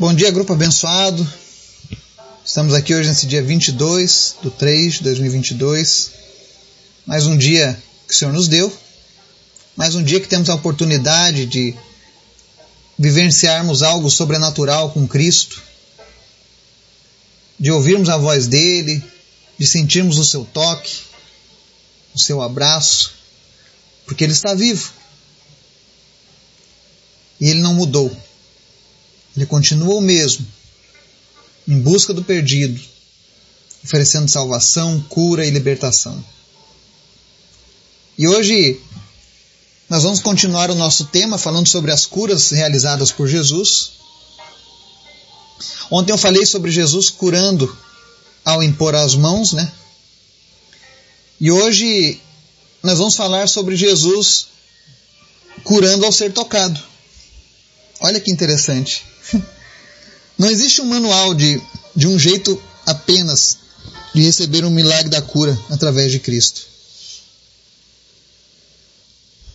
Bom dia, grupo abençoado. Estamos aqui hoje nesse dia 22 de 3 de 2022. Mais um dia que o Senhor nos deu. Mais um dia que temos a oportunidade de vivenciarmos algo sobrenatural com Cristo. De ouvirmos a voz dele, de sentirmos o seu toque, o seu abraço, porque ele está vivo. E ele não mudou. Ele continua o mesmo, em busca do perdido, oferecendo salvação, cura e libertação. E hoje nós vamos continuar o nosso tema falando sobre as curas realizadas por Jesus. Ontem eu falei sobre Jesus curando ao impor as mãos, né? E hoje nós vamos falar sobre Jesus curando ao ser tocado. Olha que interessante. Não existe um manual de, de um jeito apenas de receber um milagre da cura através de Cristo.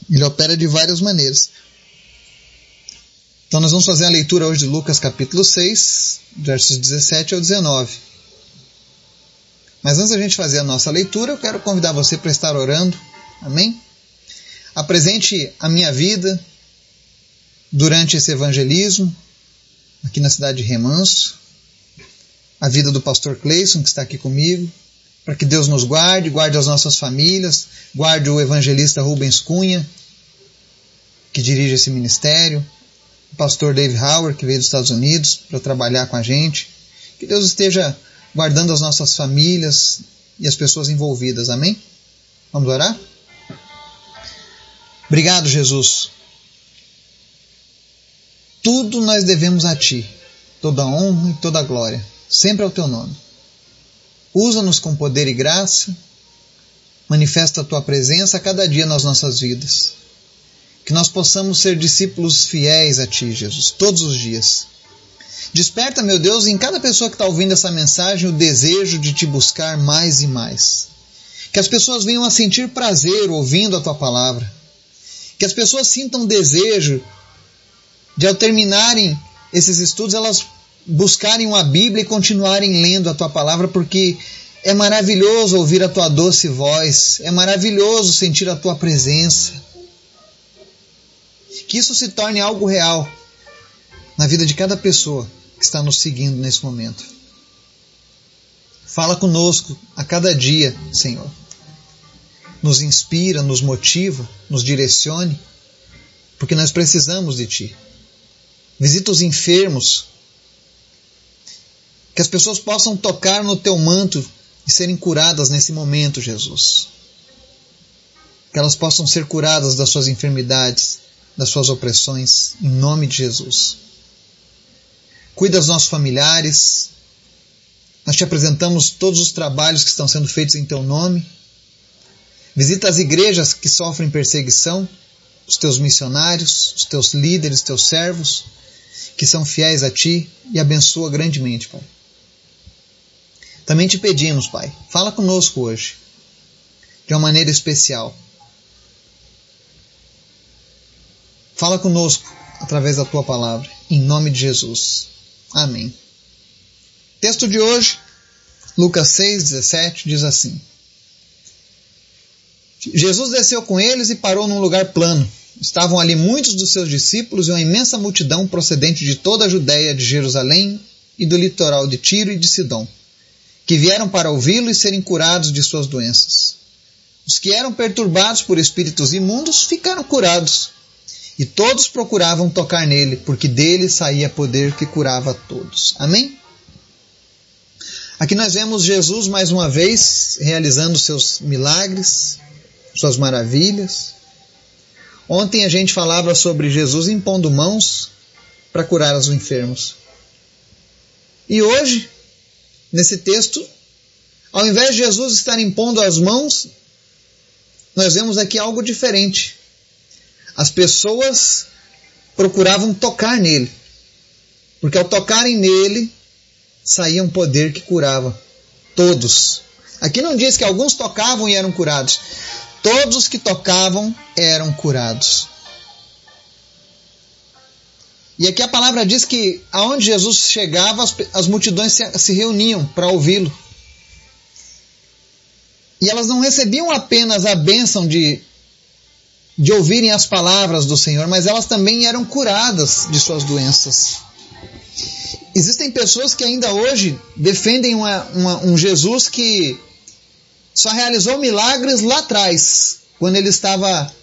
Ele opera de várias maneiras. Então nós vamos fazer a leitura hoje de Lucas capítulo 6, versos 17 ao 19. Mas antes da gente fazer a nossa leitura, eu quero convidar você para estar orando. Amém? Apresente a minha vida durante esse evangelismo, aqui na cidade de Remanso, a vida do pastor Cleison, que está aqui comigo, para que Deus nos guarde, guarde as nossas famílias, guarde o evangelista Rubens Cunha, que dirige esse ministério, o pastor Dave Howard, que veio dos Estados Unidos para trabalhar com a gente. Que Deus esteja guardando as nossas famílias e as pessoas envolvidas. Amém? Vamos orar? Obrigado, Jesus, tudo nós devemos a Ti, toda honra e toda glória, sempre ao Teu nome. Usa-nos com poder e graça, manifesta a Tua presença a cada dia nas nossas vidas. Que nós possamos ser discípulos fiéis a Ti, Jesus, todos os dias. Desperta, meu Deus, em cada pessoa que está ouvindo essa mensagem o desejo de Te buscar mais e mais. Que as pessoas venham a sentir prazer ouvindo a Tua palavra. Que as pessoas sintam desejo de ao terminarem esses estudos, elas buscarem uma Bíblia e continuarem lendo a tua palavra, porque é maravilhoso ouvir a tua doce voz, é maravilhoso sentir a tua presença. Que isso se torne algo real na vida de cada pessoa que está nos seguindo nesse momento. Fala conosco a cada dia, Senhor. Nos inspira, nos motiva, nos direcione, porque nós precisamos de Ti visita os enfermos, que as pessoas possam tocar no teu manto e serem curadas nesse momento, Jesus. Que elas possam ser curadas das suas enfermidades, das suas opressões, em nome de Jesus. Cuida dos nossos familiares. Nós te apresentamos todos os trabalhos que estão sendo feitos em teu nome. Visita as igrejas que sofrem perseguição, os teus missionários, os teus líderes, os teus servos que são fiéis a Ti e abençoa grandemente, Pai. Também te pedimos, Pai, fala conosco hoje, de uma maneira especial. Fala conosco através da Tua palavra, em nome de Jesus. Amém. Texto de hoje, Lucas 6, 17, diz assim: Jesus desceu com eles e parou num lugar plano Estavam ali muitos dos seus discípulos e uma imensa multidão procedente de toda a Judéia, de Jerusalém e do litoral de Tiro e de Sidom, que vieram para ouvi-lo e serem curados de suas doenças. Os que eram perturbados por espíritos imundos ficaram curados, e todos procuravam tocar nele, porque dele saía poder que curava todos. Amém? Aqui nós vemos Jesus mais uma vez realizando seus milagres, suas maravilhas. Ontem a gente falava sobre Jesus impondo mãos para curar os enfermos. E hoje, nesse texto, ao invés de Jesus estar impondo as mãos, nós vemos aqui algo diferente. As pessoas procuravam tocar nele, porque ao tocarem nele, saía um poder que curava todos. Aqui não diz que alguns tocavam e eram curados. Todos os que tocavam eram curados. E aqui a palavra diz que aonde Jesus chegava, as, as multidões se, se reuniam para ouvi-lo. E elas não recebiam apenas a bênção de, de ouvirem as palavras do Senhor, mas elas também eram curadas de suas doenças. Existem pessoas que ainda hoje defendem uma, uma, um Jesus que só realizou milagres lá atrás, quando ele estava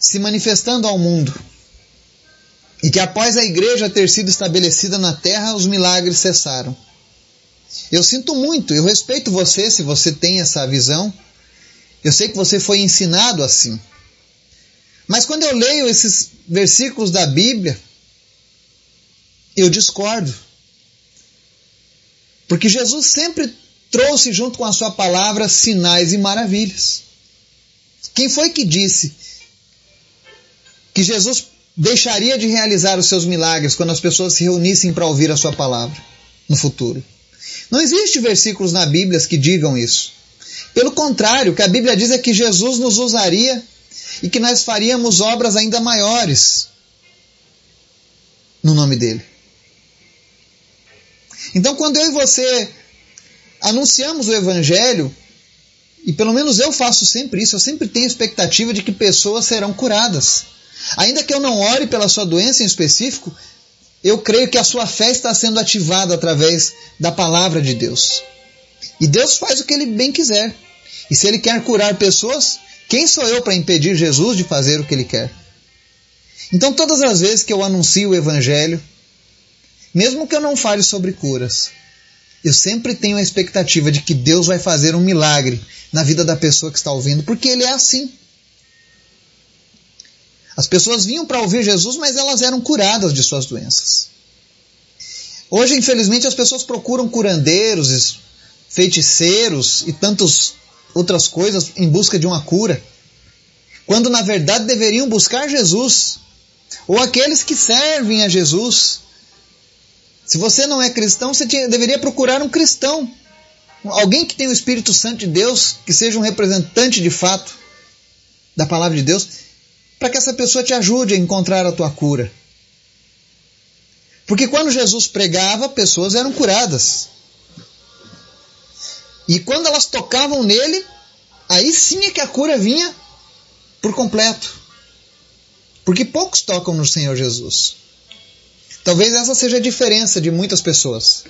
se manifestando ao mundo. E que após a igreja ter sido estabelecida na terra, os milagres cessaram. Eu sinto muito, eu respeito você se você tem essa visão. Eu sei que você foi ensinado assim. Mas quando eu leio esses versículos da Bíblia, eu discordo. Porque Jesus sempre trouxe junto com a sua palavra sinais e maravilhas. Quem foi que disse que Jesus deixaria de realizar os seus milagres quando as pessoas se reunissem para ouvir a sua palavra no futuro? Não existe versículos na Bíblia que digam isso. Pelo contrário, o que a Bíblia diz é que Jesus nos usaria e que nós faríamos obras ainda maiores no nome dele. Então, quando eu e você anunciamos o Evangelho, e pelo menos eu faço sempre isso, eu sempre tenho expectativa de que pessoas serão curadas. Ainda que eu não ore pela sua doença em específico, eu creio que a sua fé está sendo ativada através da palavra de Deus. E Deus faz o que ele bem quiser. E se ele quer curar pessoas, quem sou eu para impedir Jesus de fazer o que ele quer? Então, todas as vezes que eu anuncio o Evangelho, mesmo que eu não fale sobre curas, eu sempre tenho a expectativa de que Deus vai fazer um milagre na vida da pessoa que está ouvindo, porque Ele é assim. As pessoas vinham para ouvir Jesus, mas elas eram curadas de suas doenças. Hoje, infelizmente, as pessoas procuram curandeiros, feiticeiros e tantas outras coisas em busca de uma cura, quando na verdade deveriam buscar Jesus, ou aqueles que servem a Jesus, se você não é cristão, você tinha, deveria procurar um cristão. Alguém que tenha o Espírito Santo de Deus, que seja um representante de fato da palavra de Deus, para que essa pessoa te ajude a encontrar a tua cura. Porque quando Jesus pregava, pessoas eram curadas. E quando elas tocavam nele, aí sim é que a cura vinha por completo. Porque poucos tocam no Senhor Jesus. Talvez essa seja a diferença de muitas pessoas.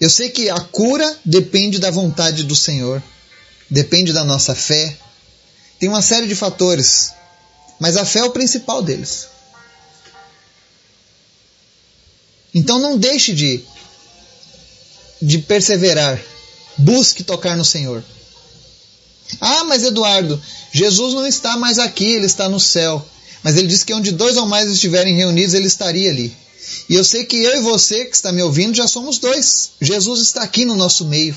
Eu sei que a cura depende da vontade do Senhor, depende da nossa fé. Tem uma série de fatores, mas a fé é o principal deles. Então não deixe de, de perseverar. Busque tocar no Senhor. Ah, mas Eduardo, Jesus não está mais aqui, ele está no céu. Mas ele disse que onde dois ou mais estiverem reunidos, ele estaria ali. E eu sei que eu e você que está me ouvindo já somos dois. Jesus está aqui no nosso meio.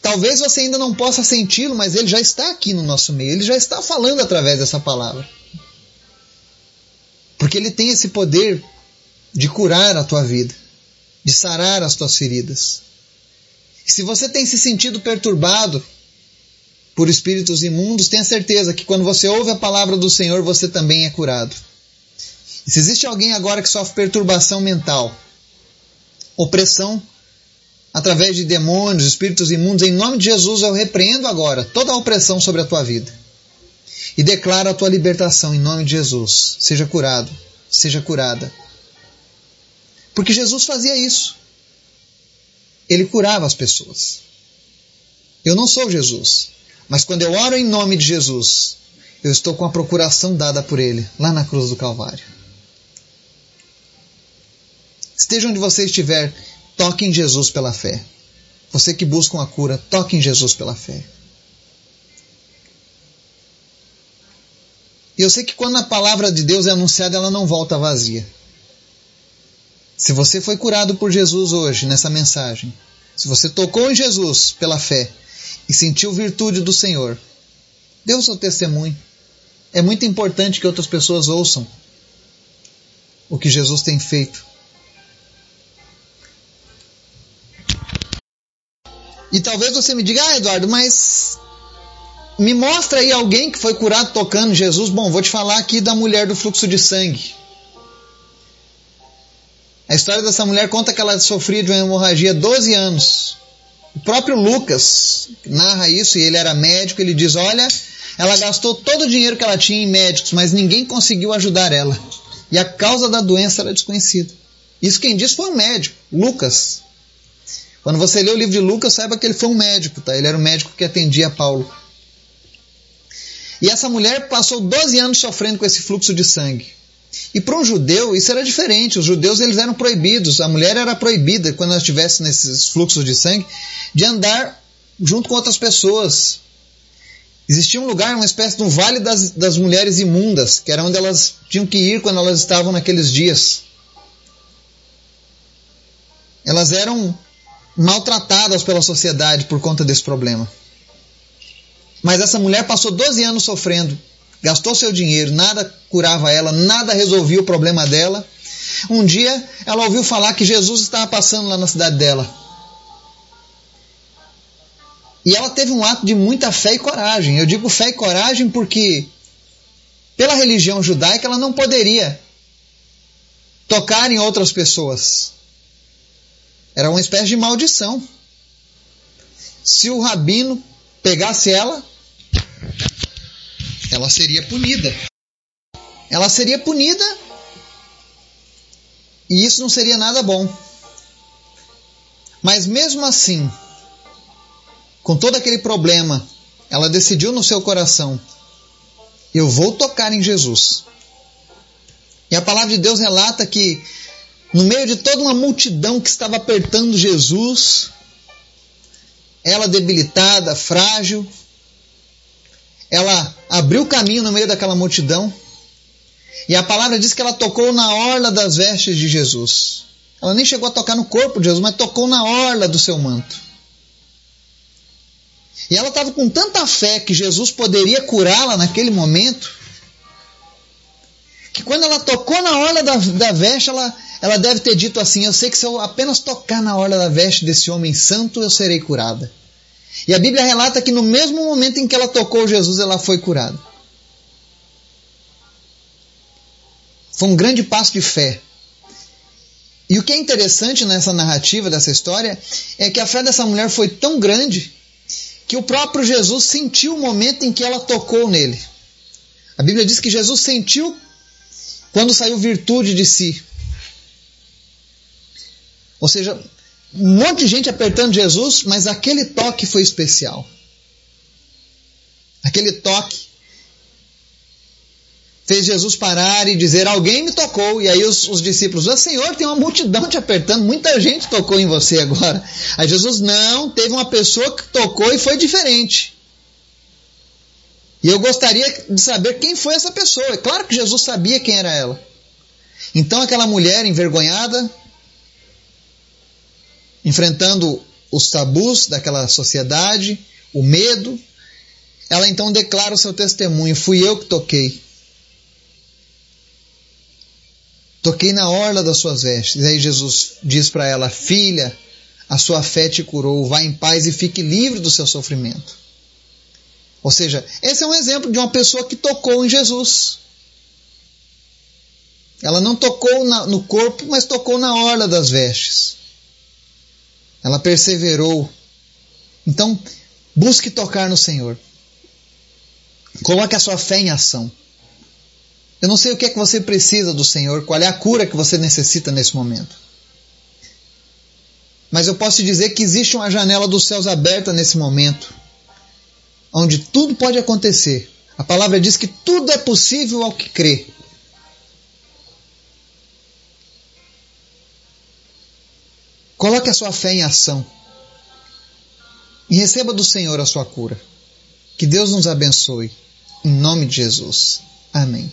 Talvez você ainda não possa senti-lo, mas ele já está aqui no nosso meio. Ele já está falando através dessa palavra. Porque ele tem esse poder de curar a tua vida, de sarar as tuas feridas. E se você tem se sentido perturbado por espíritos imundos, tenha certeza que quando você ouve a palavra do Senhor, você também é curado. E se existe alguém agora que sofre perturbação mental, opressão através de demônios, espíritos imundos, em nome de Jesus eu repreendo agora toda a opressão sobre a tua vida. E declaro a tua libertação em nome de Jesus. Seja curado, seja curada. Porque Jesus fazia isso. Ele curava as pessoas. Eu não sou Jesus, mas quando eu oro em nome de Jesus, eu estou com a procuração dada por Ele, lá na cruz do Calvário. Esteja onde você estiver, toque em Jesus pela fé. Você que busca uma cura, toque em Jesus pela fé. E eu sei que quando a palavra de Deus é anunciada, ela não volta vazia. Se você foi curado por Jesus hoje, nessa mensagem, se você tocou em Jesus pela fé, e sentiu virtude do Senhor, o seu testemunho. É muito importante que outras pessoas ouçam o que Jesus tem feito. E talvez você me diga, ah, Eduardo, mas me mostra aí alguém que foi curado tocando Jesus. Bom, vou te falar aqui da mulher do fluxo de sangue. A história dessa mulher conta que ela sofria de uma hemorragia 12 anos. O próprio Lucas narra isso e ele era médico. Ele diz: Olha, ela gastou todo o dinheiro que ela tinha em médicos, mas ninguém conseguiu ajudar ela. E a causa da doença era desconhecida. Isso quem disse foi um médico, Lucas. Quando você lê o livro de Lucas, saiba que ele foi um médico, tá? Ele era o médico que atendia Paulo. E essa mulher passou 12 anos sofrendo com esse fluxo de sangue. E para um judeu isso era diferente. Os judeus eles eram proibidos. A mulher era proibida quando ela estivesse nesses fluxos de sangue de andar junto com outras pessoas. Existia um lugar, uma espécie de um vale das, das mulheres imundas, que era onde elas tinham que ir quando elas estavam naqueles dias. Elas eram maltratadas pela sociedade por conta desse problema. Mas essa mulher passou 12 anos sofrendo, gastou seu dinheiro, nada curava ela, nada resolvia o problema dela. Um dia ela ouviu falar que Jesus estava passando lá na cidade dela. E ela teve um ato de muita fé e coragem. Eu digo fé e coragem porque, pela religião judaica, ela não poderia tocar em outras pessoas. Era uma espécie de maldição. Se o rabino pegasse ela, ela seria punida. Ela seria punida e isso não seria nada bom. Mas mesmo assim, com todo aquele problema, ela decidiu no seu coração: eu vou tocar em Jesus. E a palavra de Deus relata que, no meio de toda uma multidão que estava apertando Jesus, ela debilitada, frágil, ela abriu caminho no meio daquela multidão e a palavra diz que ela tocou na orla das vestes de Jesus. Ela nem chegou a tocar no corpo de Jesus, mas tocou na orla do seu manto. E ela estava com tanta fé que Jesus poderia curá-la naquele momento, que quando ela tocou na orla da, da veste, ela, ela deve ter dito assim: Eu sei que se eu apenas tocar na orla da veste desse homem santo, eu serei curada. E a Bíblia relata que no mesmo momento em que ela tocou Jesus, ela foi curada. Foi um grande passo de fé. E o que é interessante nessa narrativa dessa história é que a fé dessa mulher foi tão grande que o próprio Jesus sentiu o momento em que ela tocou nele. A Bíblia diz que Jesus sentiu quando saiu virtude de si. Ou seja, um monte de gente apertando Jesus, mas aquele toque foi especial. Aquele toque fez Jesus parar e dizer: Alguém me tocou. E aí os, os discípulos: ah, Senhor, tem uma multidão te apertando, muita gente tocou em você agora. Aí Jesus: Não, teve uma pessoa que tocou e foi diferente. E eu gostaria de saber quem foi essa pessoa. É claro que Jesus sabia quem era ela. Então aquela mulher envergonhada, enfrentando os tabus daquela sociedade, o medo, ela então declara o seu testemunho: Fui eu que toquei. Toquei na orla das suas vestes. E aí Jesus diz para ela: Filha, a sua fé te curou, vá em paz e fique livre do seu sofrimento. Ou seja, esse é um exemplo de uma pessoa que tocou em Jesus. Ela não tocou na, no corpo, mas tocou na orla das vestes. Ela perseverou. Então, busque tocar no Senhor. Coloque a sua fé em ação. Eu não sei o que é que você precisa do Senhor, qual é a cura que você necessita nesse momento. Mas eu posso te dizer que existe uma janela dos céus aberta nesse momento, onde tudo pode acontecer. A palavra diz que tudo é possível ao que crê. Coloque a sua fé em ação e receba do Senhor a sua cura. Que Deus nos abençoe. Em nome de Jesus. Amém.